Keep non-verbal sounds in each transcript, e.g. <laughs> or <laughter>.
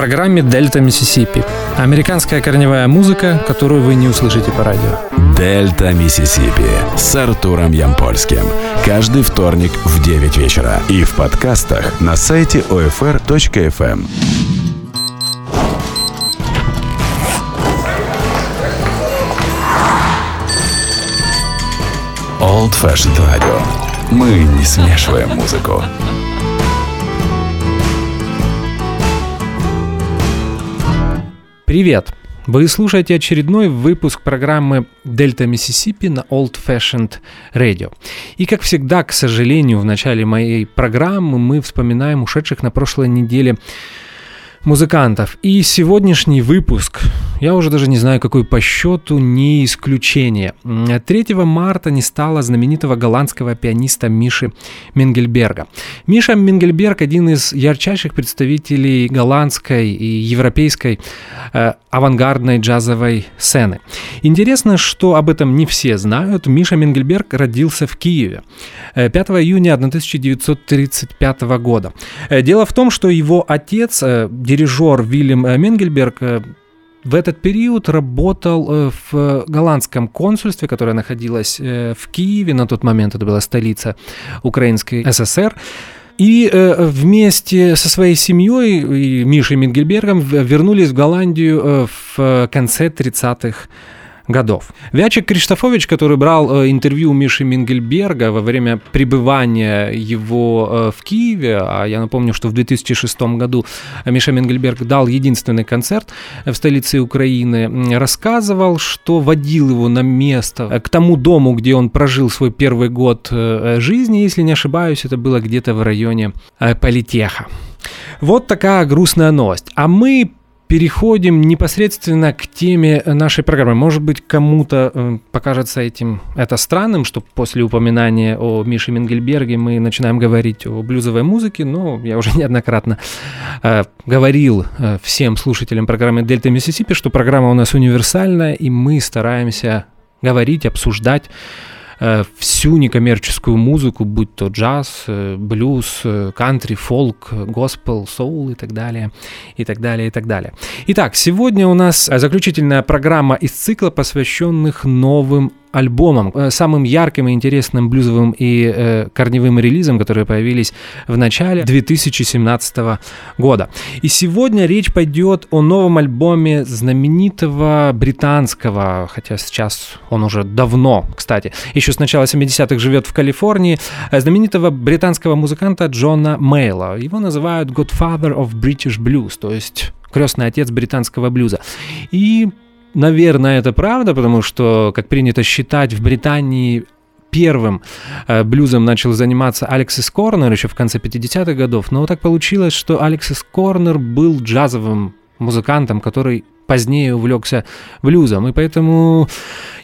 программе «Дельта Миссисипи». Американская корневая музыка, которую вы не услышите по радио. «Дельта Миссисипи» с Артуром Ямпольским. Каждый вторник в 9 вечера. И в подкастах на сайте OFR.FM. Old Fashioned Radio. Мы не смешиваем музыку. Привет! Вы слушаете очередной выпуск программы Дельта Миссисипи на Old Fashioned Radio. И как всегда, к сожалению, в начале моей программы мы вспоминаем ушедших на прошлой неделе музыкантов. И сегодняшний выпуск, я уже даже не знаю, какой по счету, не исключение. 3 марта не стало знаменитого голландского пианиста Миши Менгельберга. Миша Менгельберг один из ярчайших представителей голландской и европейской э, авангардной джазовой сцены. Интересно, что об этом не все знают. Миша Менгельберг родился в Киеве 5 э, июня 1935 года. Э, дело в том, что его отец, э, дирижер Вильям Менгельберг, в этот период работал в голландском консульстве, которое находилось в Киеве, на тот момент это была столица Украинской ССР. И э, вместе со своей семьей Мишей Мингельбергом вернулись в Голландию в конце 30-х годов. Вячик Криштофович, который брал э, интервью у Миши Мингельберга во время пребывания его э, в Киеве, а я напомню, что в 2006 году Миша Мингельберг дал единственный концерт в столице Украины, рассказывал, что водил его на место э, к тому дому, где он прожил свой первый год жизни, если не ошибаюсь, это было где-то в районе Политеха. Вот такая грустная новость. А мы переходим непосредственно к теме нашей программы. Может быть, кому-то э, покажется этим это странным, что после упоминания о Мише Менгельберге мы начинаем говорить о блюзовой музыке, но я уже <laughs> неоднократно э, говорил э, всем слушателям программы Дельта Миссисипи, что программа у нас универсальная, и мы стараемся говорить, обсуждать Э, всю некоммерческую музыку, будь то джаз, э, блюз, э, кантри, фолк, госпел, соул и так далее, и так далее, и так далее. Итак, сегодня у нас заключительная программа из цикла, посвященных новым альбомом, э, самым ярким и интересным блюзовым и э, корневым релизом, которые появились в начале 2017 года. И сегодня речь пойдет о новом альбоме знаменитого британского, хотя сейчас он уже давно, кстати, еще с начала 70-х живет в Калифорнии, э, знаменитого британского музыканта Джона Мейла. Его называют Godfather of British Blues, то есть крестный отец британского блюза. И Наверное, это правда, потому что, как принято считать, в Британии первым э, блюзом начал заниматься Алексис Корнер еще в конце 50-х годов, но так получилось, что Алексис Корнер был джазовым музыкантом, который позднее увлекся блюзом, и поэтому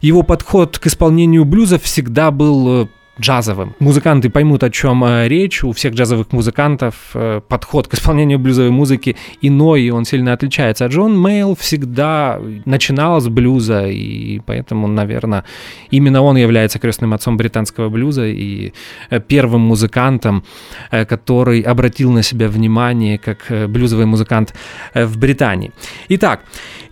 его подход к исполнению блюза всегда был э, джазовым. Музыканты поймут, о чем э, речь. У всех джазовых музыкантов э, подход к исполнению блюзовой музыки иной, и он сильно отличается. А Джон Мейл всегда начинал с блюза, и поэтому, наверное, именно он является крестным отцом британского блюза и э, первым музыкантом, который обратил на себя внимание как блюзовый музыкант в Британии. Итак,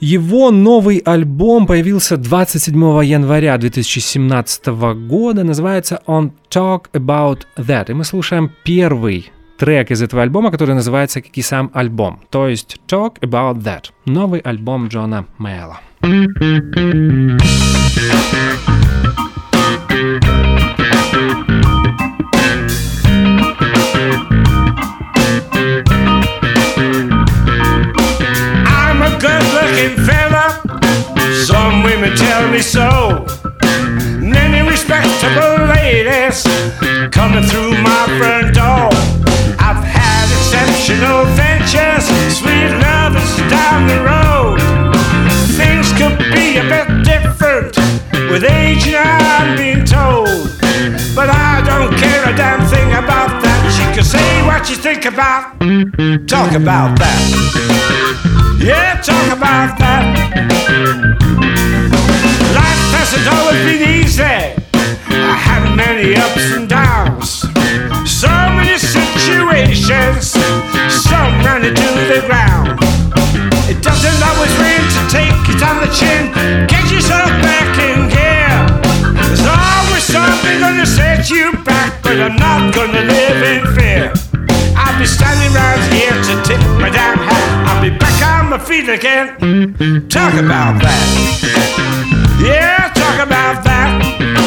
его новый альбом появился 27 января 2017 года, называется он Talk About That. И мы слушаем первый трек из этого альбома, который называется, как и сам альбом. То есть Talk About That. Новый альбом Джона Мэйла. Some women tell me so. Many respectable ladies coming through my front door. I've had exceptional ventures, sweet lovers down the road. Things could be a bit different with age, I'm being told. But I don't care a damn thing about that. She can say what she think about, talk about that. Yeah, talk about that. Life hasn't always been easy. I had many ups and downs, so many situations, some running to the ground. It doesn't always rain to take it on the chin. Get yourself back in gear. There's always something gonna set you back, but I'm not gonna live in fear. I'll be standing right here to tip my hat. I'll be back on my feet again. Talk about that. Yeah, talk about that.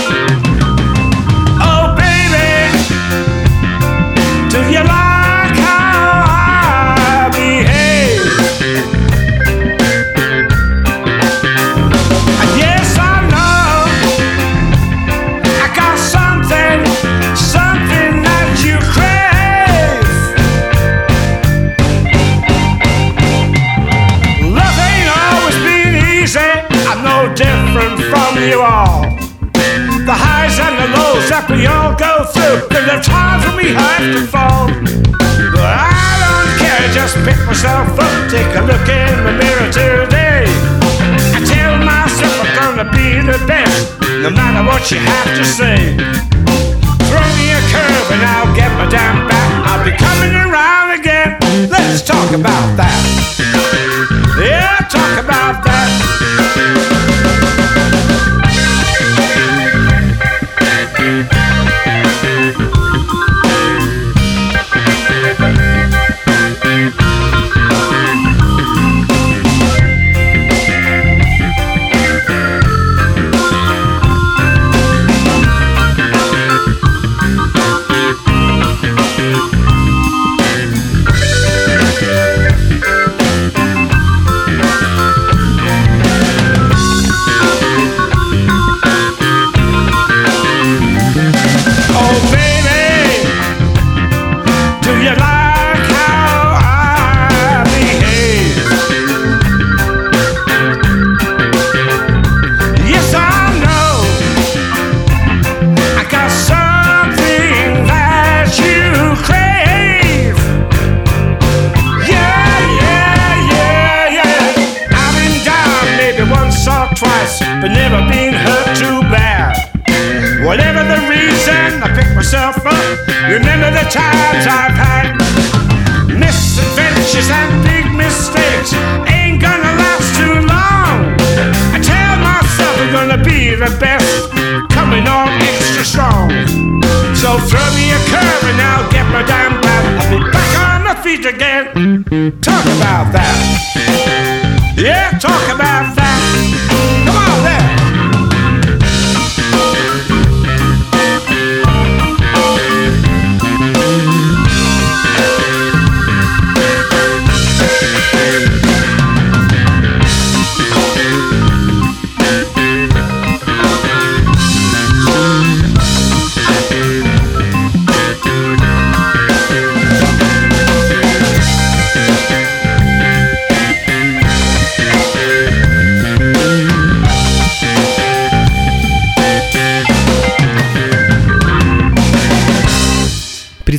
Myself up, take a look in the mirror today. I tell myself I'm gonna be the best, no matter what you have to say. Throw me a curve and I'll get my damn back. I'll be coming around again. Let's talk about that. Remember the times I've had misadventures and big mistakes. Ain't gonna last too long. I tell myself I'm gonna be the best, coming on extra strong. So throw me a curve and I'll get my damn back. I'll be back on my feet again. Talk about that. Yeah, talk about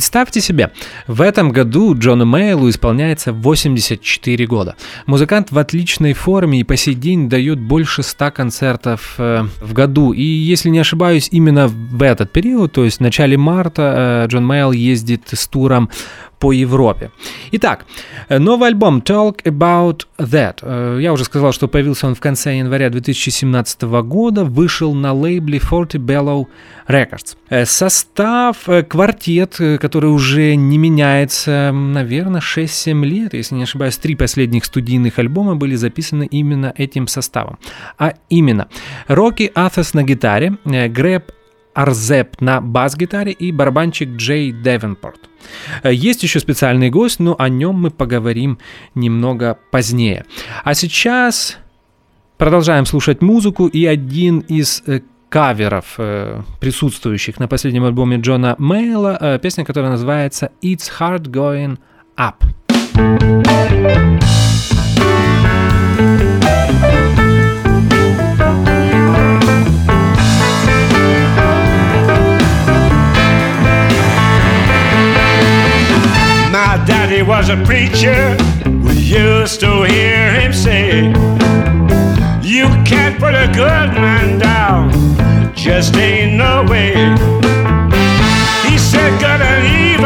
Представьте себе, в этом году Джону Мейлу исполняется 84 года. Музыкант в отличной форме и по сей день дает больше 100 концертов э, в году. И если не ошибаюсь, именно в этот период, то есть в начале марта, э, Джон Мейл ездит с туром по Европе. Итак, новый альбом Talk About That. Э, я уже сказал, что появился он в конце января 2017 года, вышел на лейбле Forty Bellow Records. Э, состав э, квартет, который уже не меняется, наверное, 6-7 лет, если не ошибаюсь, три последних студийных альбома были записаны именно этим составом. А именно, Рокки Атос на гитаре, Грэб Арзеп на бас-гитаре и барабанщик Джей Девенпорт. Э, есть еще специальный гость, но о нем мы поговорим немного позднее. А сейчас продолжаем слушать музыку и один из э, каверов, э, присутствующих на последнем альбоме Джона Мейла, песня, которая называется «It's Hard Going Up». Daddy was a preacher. We used to hear him say, You can't put a good man down, just ain't no way. He said, Good and evil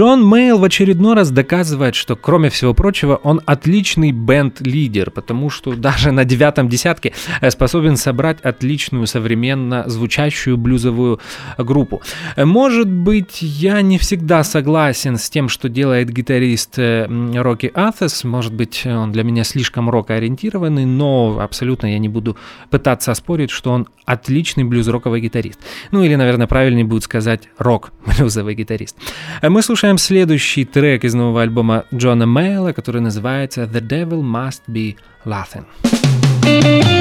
Джон Мейл в очередной раз доказывает, что, кроме всего прочего, он отличный бенд-лидер, потому что даже на девятом десятке э, способен собрать отличную современно звучащую блюзовую группу. Э, может быть, я не всегда согласен с тем, что делает гитарист э, Рокки Атес, может быть, он для меня слишком рок-ориентированный, но абсолютно я не буду пытаться оспорить, что он отличный блюз-роковый гитарист. Ну или, наверное, правильнее будет сказать рок-блюзовый гитарист. Мы слушаем слушаем следующий трек из нового альбома Джона Мейла, который называется «The Devil Must Be Laughing».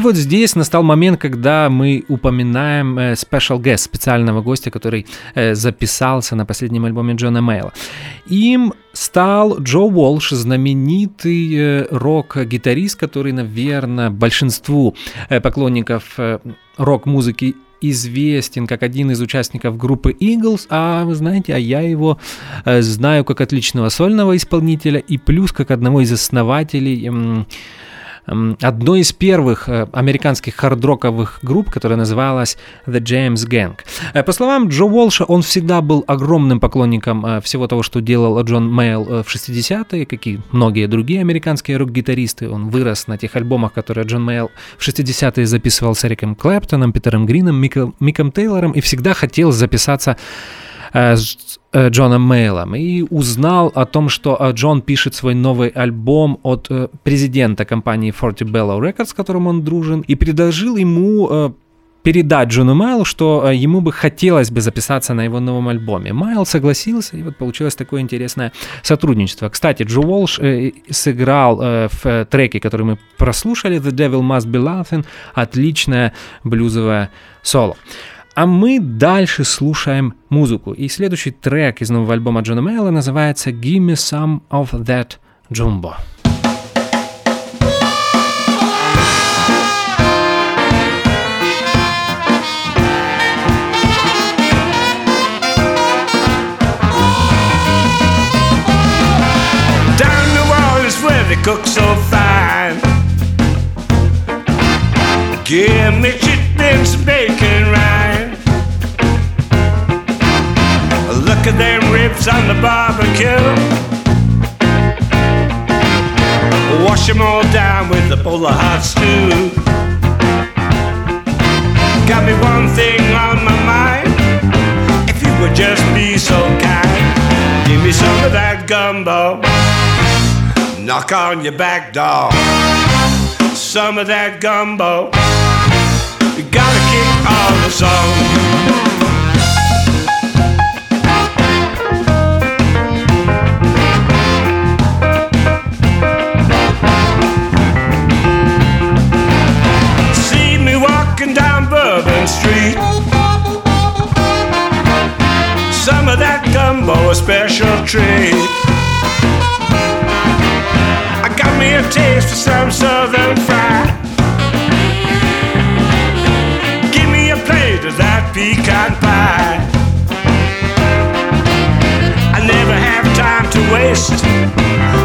И вот здесь настал момент, когда мы упоминаем э, special guest, специального гостя, который э, записался на последнем альбоме Джона Мейла. Им стал Джо Уолш, знаменитый э, рок-гитарист, который, наверное, большинству поклонников рок-музыки известен как один из участников группы Eagles, а вы знаете, а я его знаю как отличного сольного исполнителя и плюс как одного из основателей одной из первых э, американских хардроковых групп, которая называлась The James Gang. Э, по словам Джо Уолша, он всегда был огромным поклонником э, всего того, что делал Джон Мейл в 60-е, как и многие другие американские рок-гитаристы. Он вырос на тех альбомах, которые Джон Мейл в 60-е записывал с Эриком Клэптоном, Питером Грином, Миком, Миком Тейлором и всегда хотел записаться Джоном Мейлом и узнал о том, что э, Джон пишет свой новый альбом от э, президента компании Forty Bellow Records, с которым он дружен, и предложил ему передать Джону Майлу, что ему бы хотелось бы записаться на его новом альбоме. Майл согласился, и вот получилось такое интересное сотрудничество. Кстати, Джо Уолш сыграл в треке, который мы прослушали, The Devil Must Be Laughing, отличное блюзовое соло. А мы дальше слушаем музыку. И следующий трек из нового альбома Джона Мейла называется «Give me some of that jumbo». they cook so fine. Give me chitlins, bacon, At them ribs on the barbecue. Wash them all down with a bowl of hot stew. Got me one thing on my mind. If you would just be so kind, give me some of that gumbo. Knock on your back door. Some of that gumbo. You gotta kick all the song. Gumbo, a special treat. I got me a taste for some southern fried. Give me a plate of that pecan pie. I never have time to waste.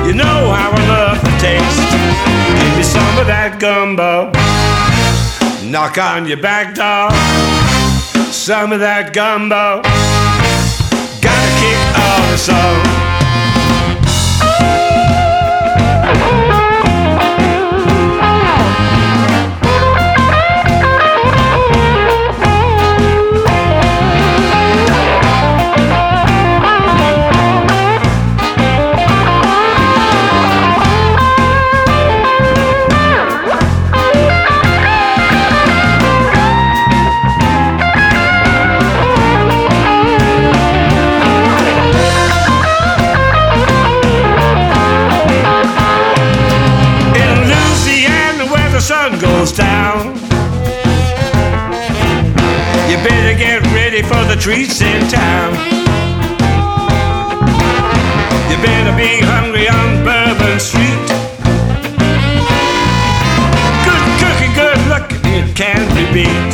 You know how I love the taste. Give me some of that gumbo knock on your back door. Some of that gumbo or so song. for the treats in town. You better be hungry on Bourbon Street. Good cooking, good looking, it can't be beat.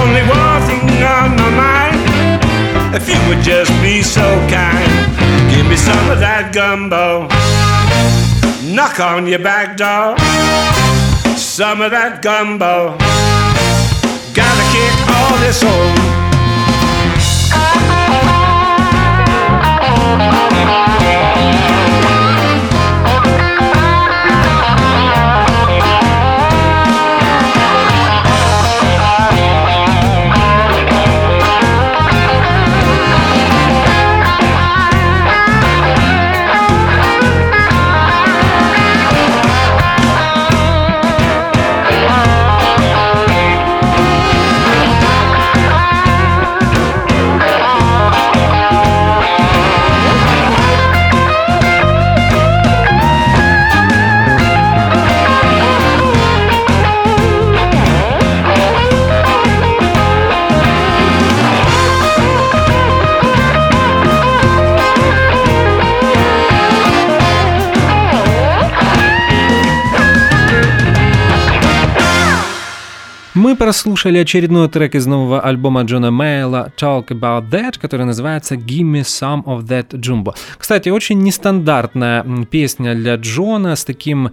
Only one thing on my mind. If you would just be so kind, give me some of that gumbo. Knock on your back door. Some of that gumbo all this old. Прослушали очередной трек из нового альбома Джона Мейла «Talk About That», который называется «Gimme Some of That Jumbo». Кстати, очень нестандартная песня для Джона с таким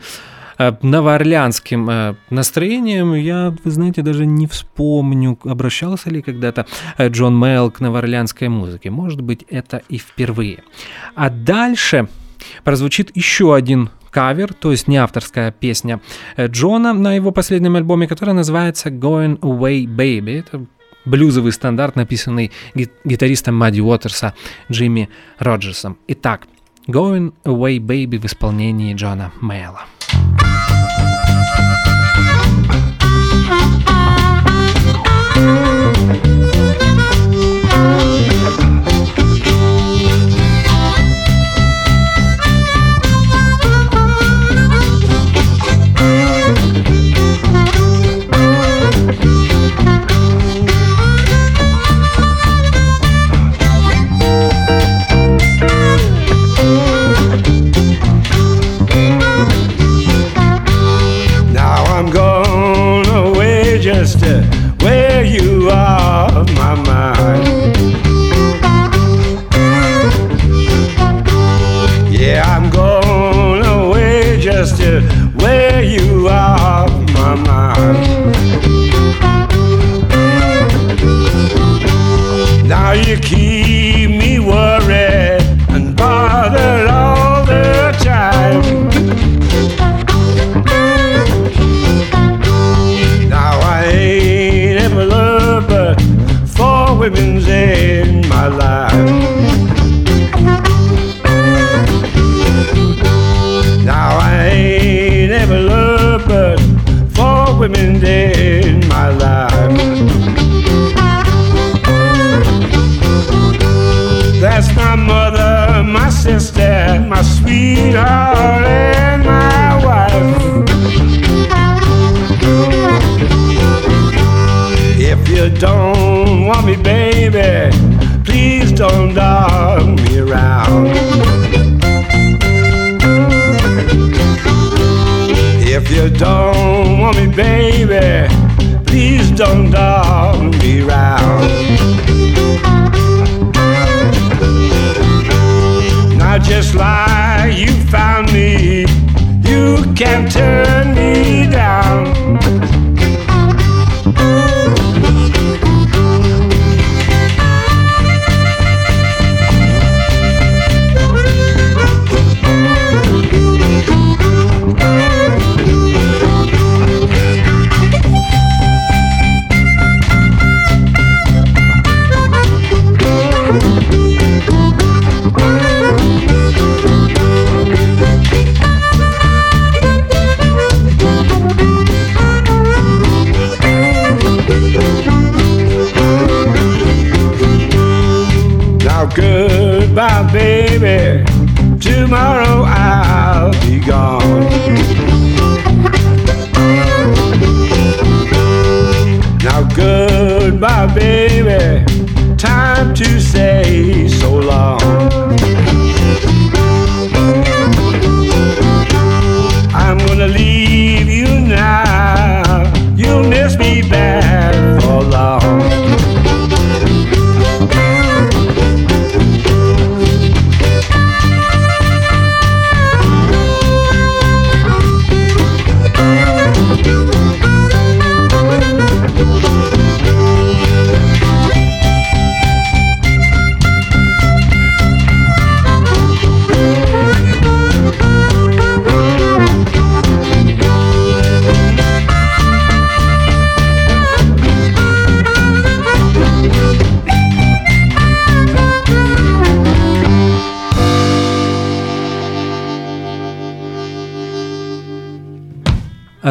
э, новоорлеанским э, настроением. Я, вы знаете, даже не вспомню, обращался ли когда-то э, Джон Мейл к новоорлеанской музыке. Может быть, это и впервые. А дальше прозвучит еще один кавер, то есть не авторская песня э, Джона на его последнем альбоме, которая называется Going Away Baby. Это блюзовый стандарт, написанный гитаристом Мадди Уотерса Джимми Роджерсом. Итак, Going Away Baby в исполнении Джона Мэйла. now goodbye, baby. Tomorrow I'll be gone.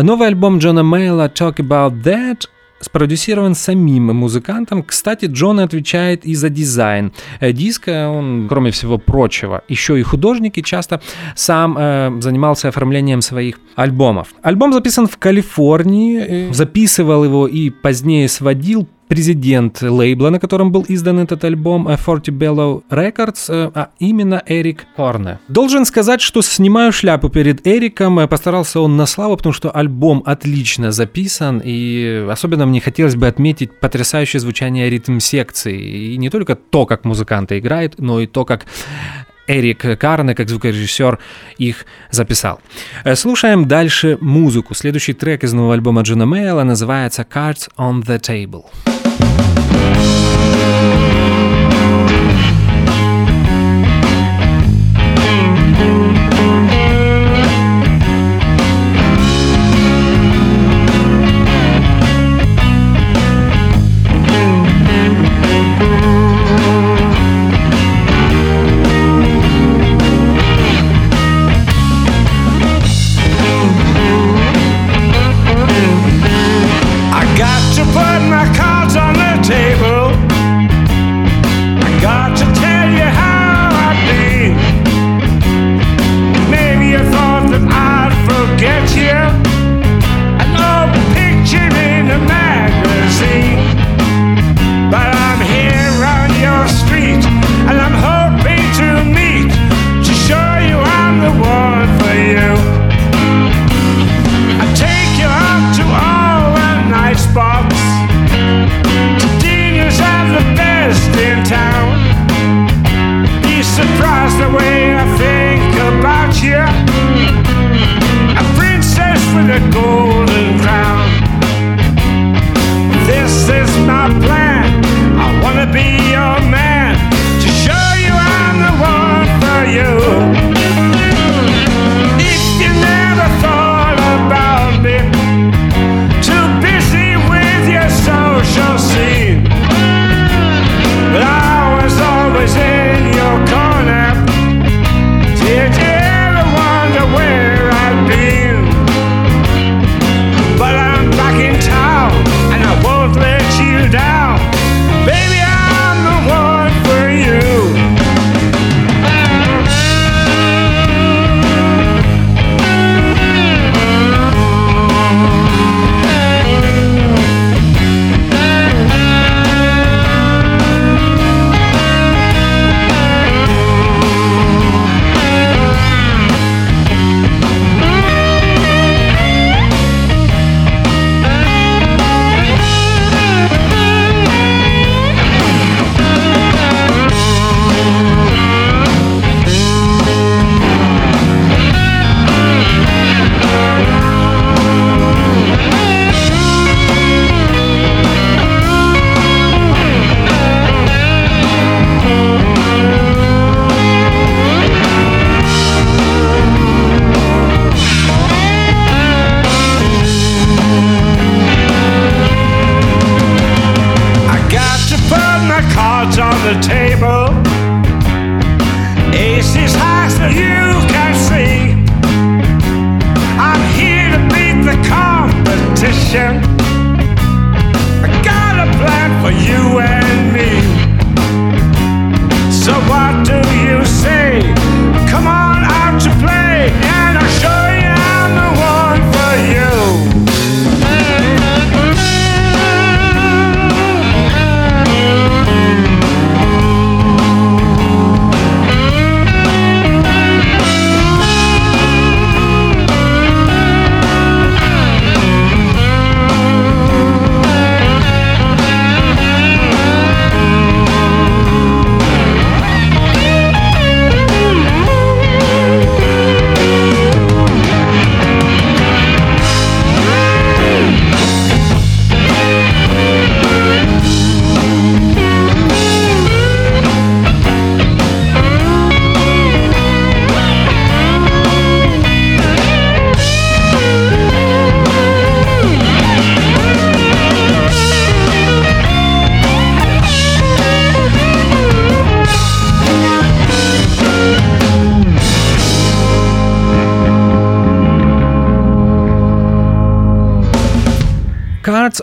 Новый альбом Джона Мейла «Talk About That» спродюсирован самим музыкантом. Кстати, Джон отвечает и за дизайн э, диска. Он, кроме всего прочего, еще и художник и часто сам э, занимался оформлением своих альбомов. Альбом записан в Калифорнии, э, записывал его и позднее сводил президент лейбла, на котором был издан этот альбом, Forty Bellow Records, а именно Эрик Корне. Должен сказать, что снимаю шляпу перед Эриком, постарался он на славу, потому что альбом отлично записан, и особенно мне хотелось бы отметить потрясающее звучание ритм-секции, и не только то, как музыканты играют, но и то, как Эрик Карне, как звукорежиссер, их записал. Э, слушаем дальше музыку. Следующий трек из нового альбома Джона Мейла называется «Cards on the Table».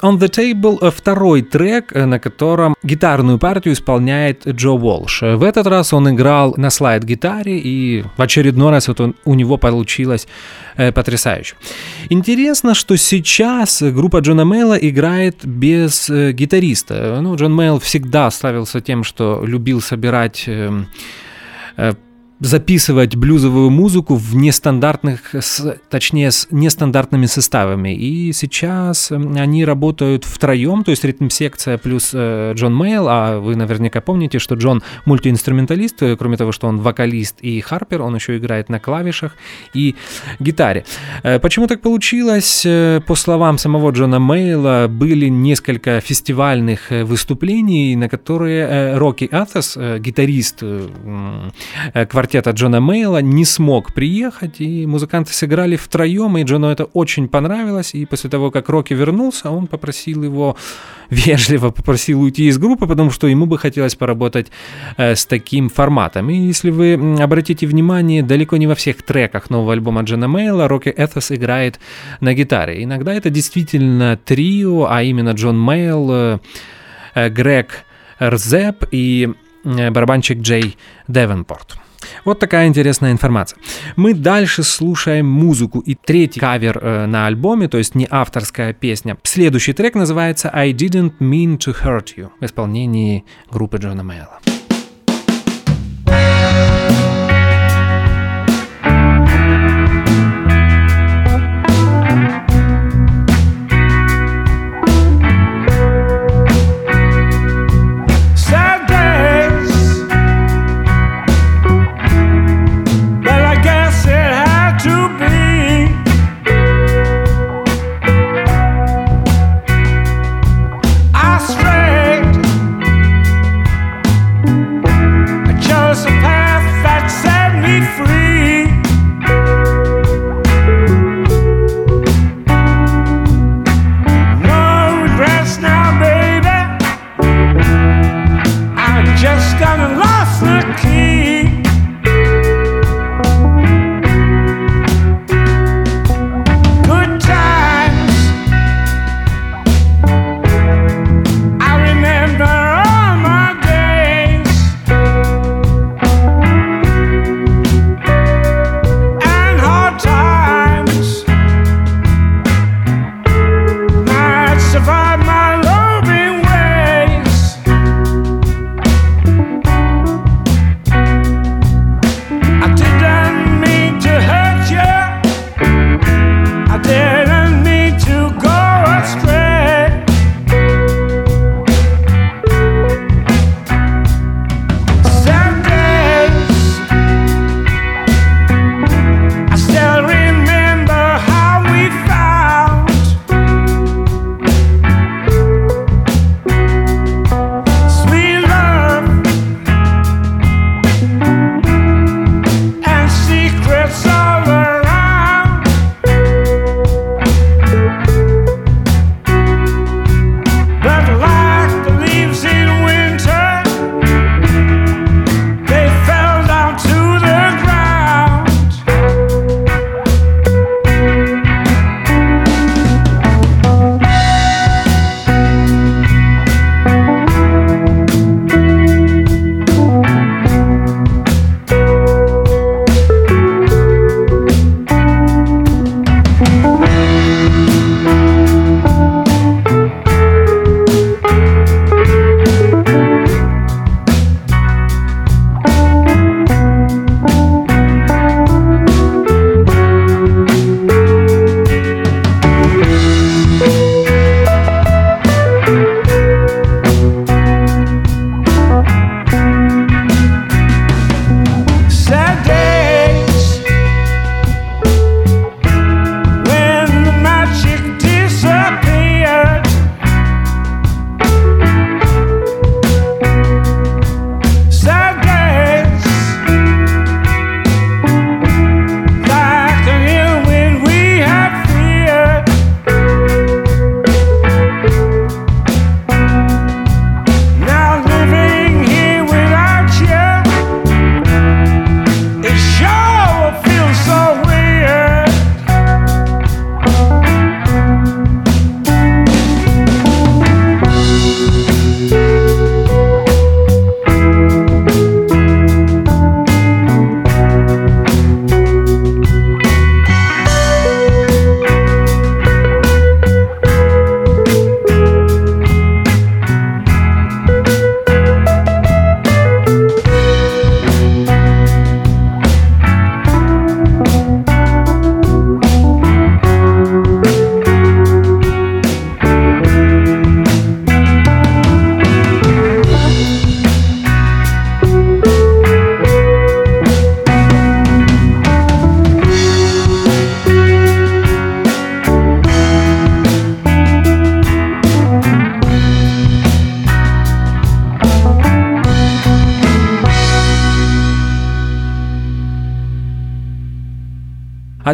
On the Table — второй трек, на котором гитарную партию исполняет Джо Уолш. В этот раз он играл на слайд-гитаре, и в очередной раз вот он, у него получилось э, потрясающе. Интересно, что сейчас группа Джона Мейла играет без э, гитариста. Ну, Джон Мейл всегда славился тем, что любил собирать э, э, записывать блюзовую музыку в нестандартных, точнее, с нестандартными составами. И сейчас они работают втроем, то есть ритм-секция плюс э, Джон Мейл, а вы наверняка помните, что Джон мультиинструменталист, э, кроме того, что он вокалист и харпер, он еще играет на клавишах и гитаре. Э, почему так получилось? По словам самого Джона Мейла, были несколько фестивальных выступлений, на которые Рокки Атос, гитарист квартиры квартета Джона Мейла не смог приехать, и музыканты сыграли втроем, и Джону это очень понравилось, и после того, как Рокки вернулся, он попросил его, <laughs> вежливо попросил уйти из группы, потому что ему бы хотелось поработать э, с таким форматом. И если вы обратите внимание, далеко не во всех треках нового альбома Джона Мейла Рокки Эthos играет на гитаре. Иногда это действительно трио, а именно Джон Мейл, э, э Грег Рзеп и барабанщик Джей Девенпорт. Вот такая интересная информация. Мы дальше слушаем музыку и третий кавер э, на альбоме, то есть не авторская песня. Следующий трек называется I Didn't Mean to Hurt You в исполнении группы Джона Мэйла.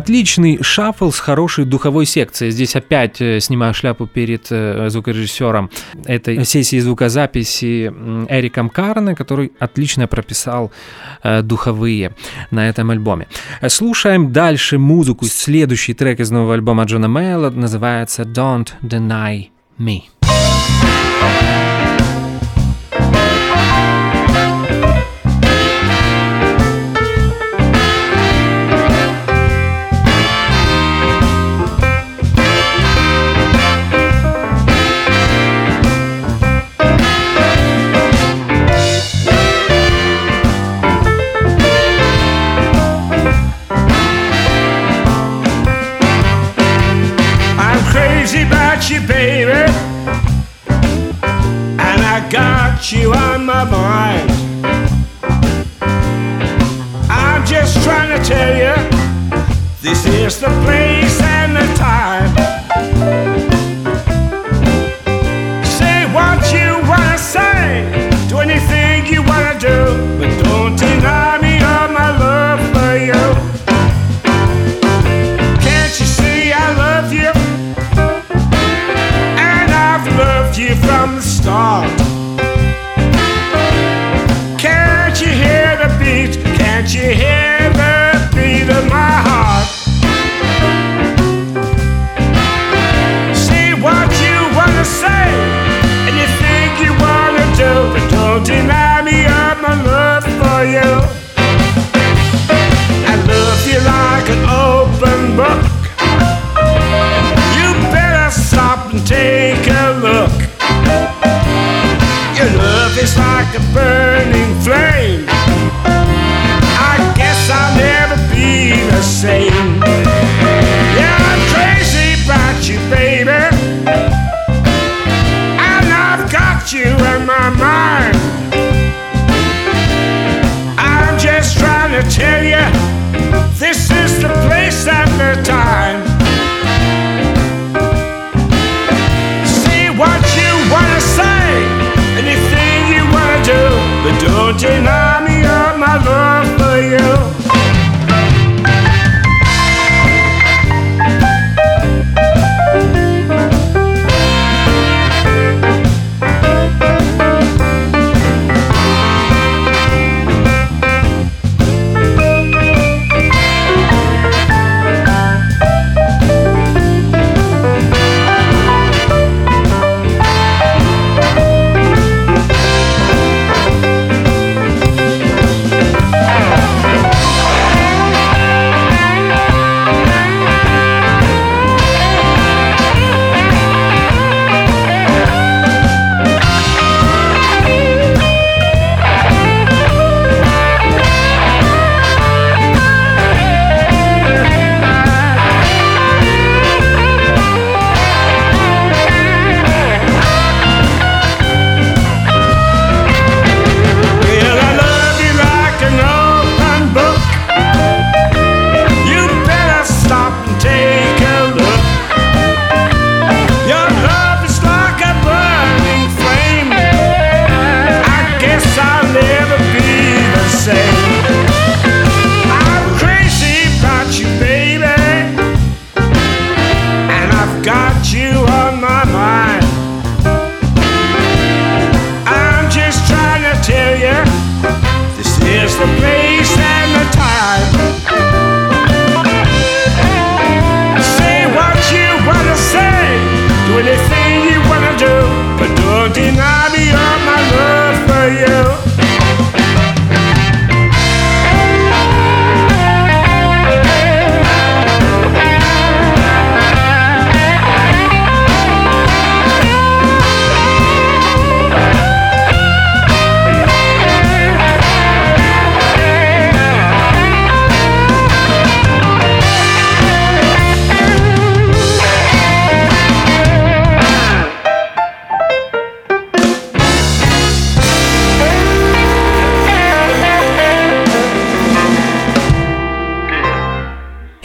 отличный шаффл с хорошей духовой секцией. Здесь опять э, снимаю шляпу перед э, звукорежиссером этой сессии звукозаписи Эриком Карне, который отлично прописал э, духовые на этом альбоме. Слушаем дальше музыку. Следующий трек из нового альбома Джона Мэйла называется «Don't Deny Me». thank you my mind. I'm just trying to tell you, this is the place.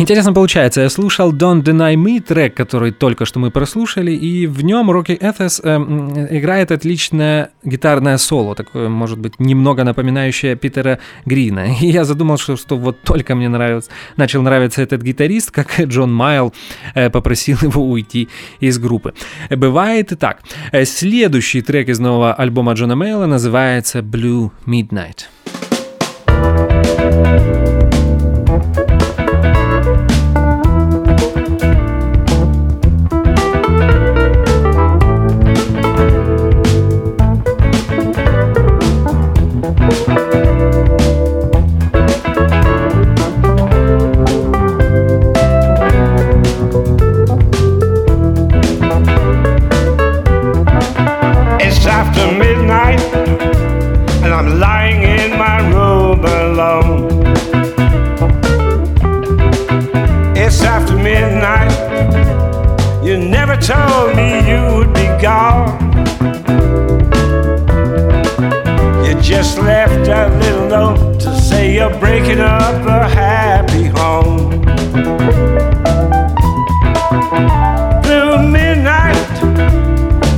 Интересно получается, я слушал Don't Deny Me трек, который только что мы прослушали, и в нем Рокки Эthес э, играет отличное гитарное соло, такое, может быть, немного напоминающее Питера Грина. <laughs> И я задумал, что, что вот только мне нравится, начал нравиться этот гитарист, как Джон Майл э, попросил его уйти из группы. Бывает и так. Э, следующий трек из нового альбома Джона Мейла называется Blue Midnight. Just left a little note to say you're breaking up a happy home. Blue midnight,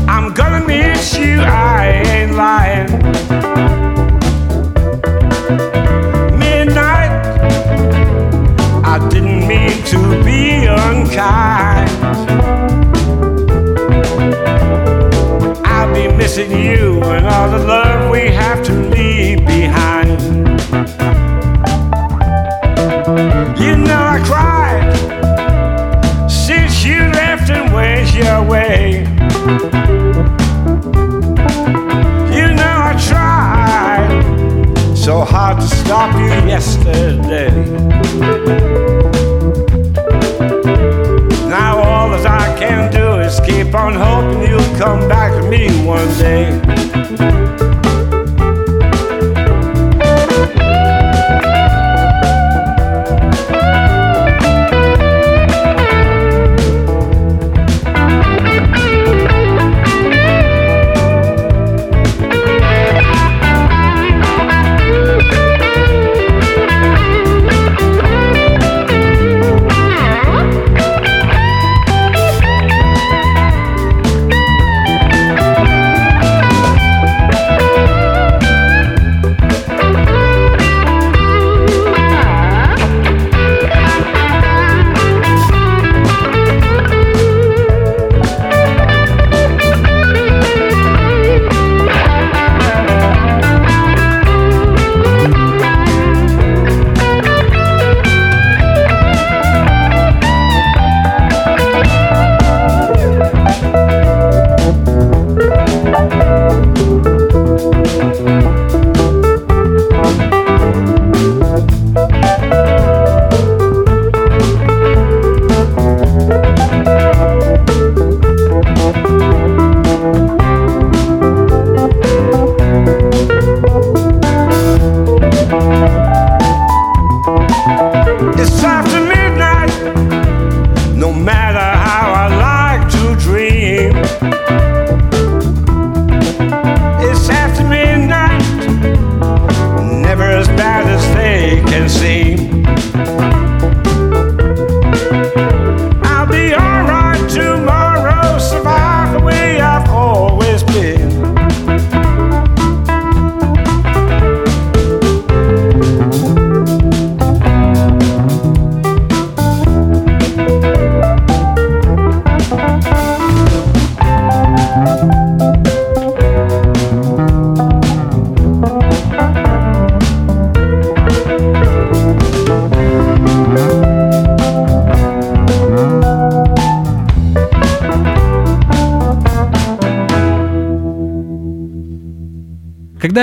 I'm gonna miss you, I ain't lying. Midnight, I didn't mean to be unkind. I'll be missing you and all the love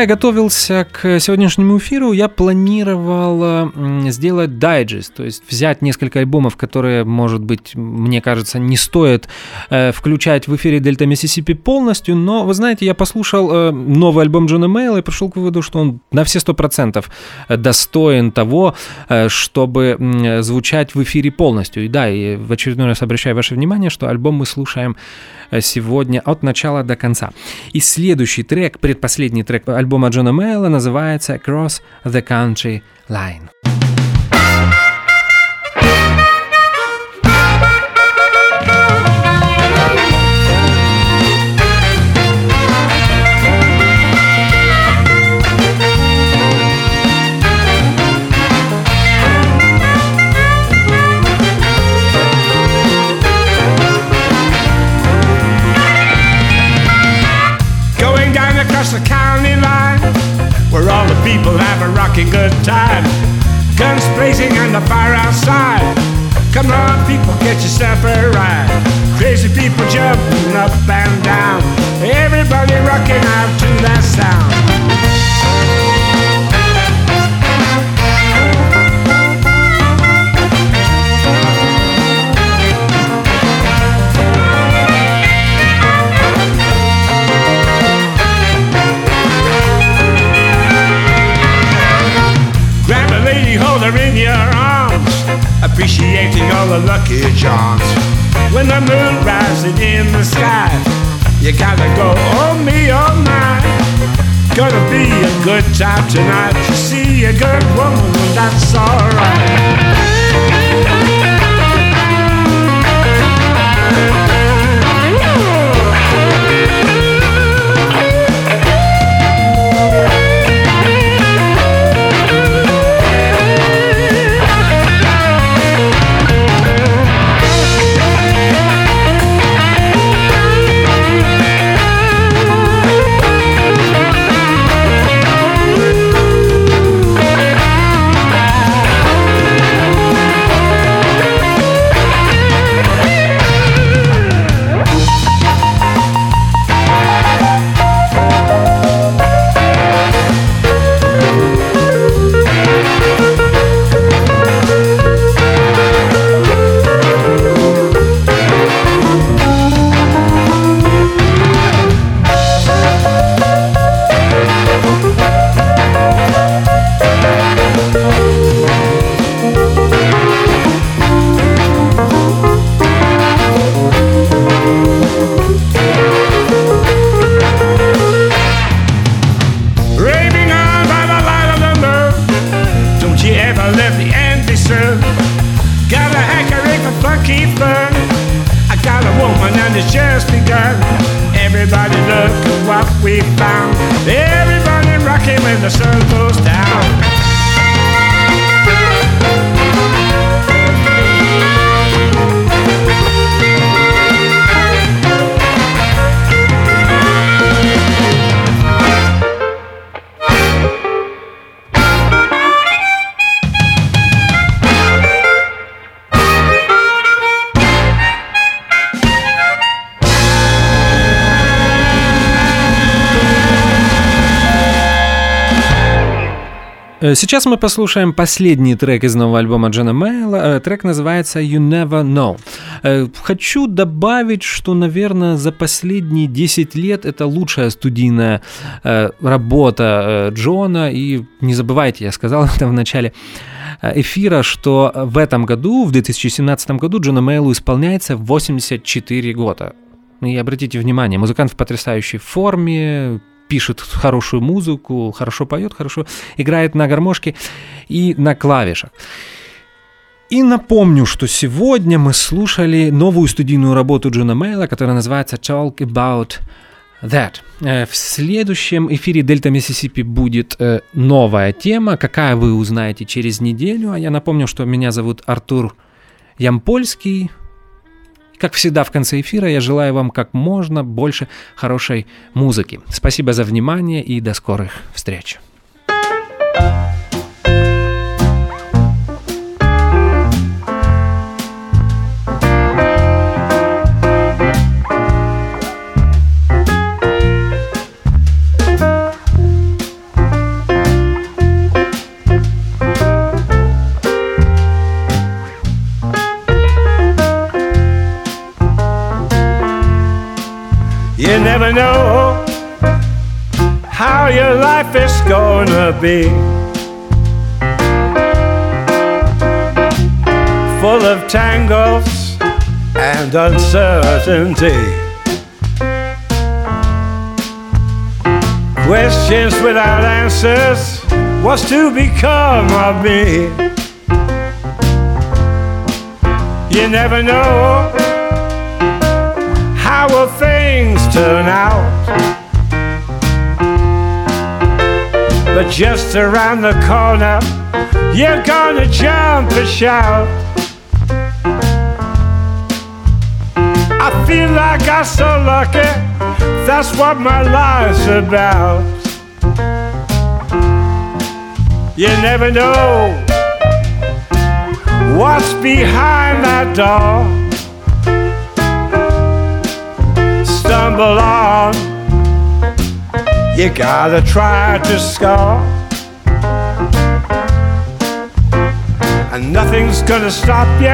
я готовился к сегодняшнему эфиру, я планировал сделать дайджест, то есть взять несколько альбомов, которые, может быть, мне кажется, не стоит э, включать в эфире Дельта Миссисипи полностью, но, вы знаете, я послушал э, новый альбом Джона Мейла и пришел к выводу, что он на все сто процентов достоин того, э, чтобы звучать в эфире полностью. И да, и в очередной раз обращаю ваше внимание, что альбом мы слушаем сегодня от начала до конца. И следующий трек, предпоследний трек альбома Джона Мейла называется Across the Country Line. Rocking good time. Guns blazing and the fire outside. Come on, people, get yourself a ride. Crazy people jumping up and down. Everybody rocking out to that sound. Lady, hold her in your arms, appreciating all the lucky charms. When the moon rises in the sky, you gotta go, oh me, oh my. Gonna be a good time tonight. You see a good woman, that's alright. Сейчас мы послушаем последний трек из нового альбома Джона Мейла. Э, Трек называется «You Never Know». Э, Хочу добавить, что, наверное, за последние 10 лет это лучшая студийная э, работа Джона. И не забывайте, я сказал <laughs> это в начале эфира, что в этом году, в 2017 году, Джона Мейлу исполняется 84 года. И обратите внимание, музыкант в потрясающей форме, пишет хорошую музыку, хорошо поет, хорошо играет на гармошке и на клавишах. И напомню, что сегодня мы слушали новую студийную работу Джона Мейла, которая называется Talk About That. Э, В следующем эфире Дельта Миссисипи будет э, новая тема, какая вы узнаете через неделю. А я напомню, что меня зовут Артур Ямпольский. Как всегда в конце эфира я желаю вам как можно больше хорошей музыки. Спасибо за внимание и до скорых встреч. Be. Full of tangles and uncertainty. Questions without answers. What's to become of me? You never know how will things turn out? But just around the corner, you're gonna jump and shout. I feel like I'm so lucky, that's what my life's about. You never know what's behind that door. Stumble on, you gotta try to score. And nothing's gonna stop you.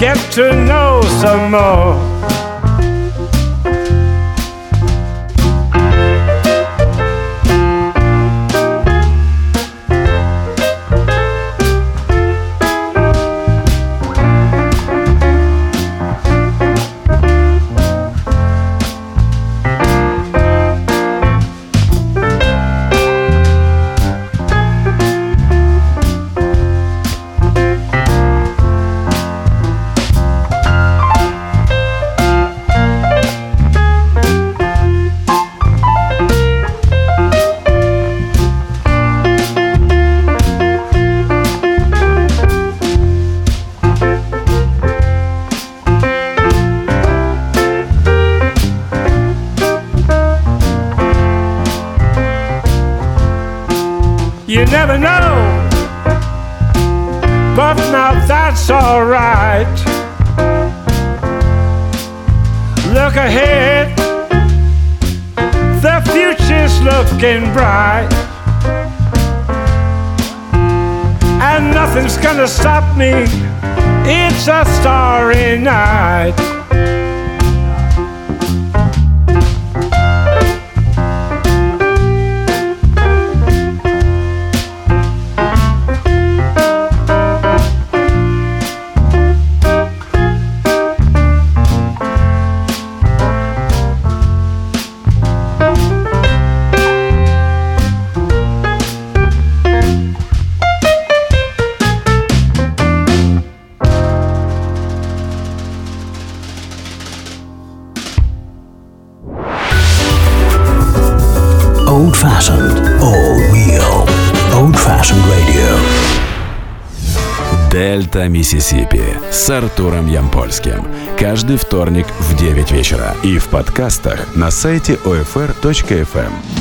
Get to know some more. Дельта Миссисипи с Артуром Ямпольским. Каждый вторник в 9 вечера. И в подкастах на сайте OFR.FM.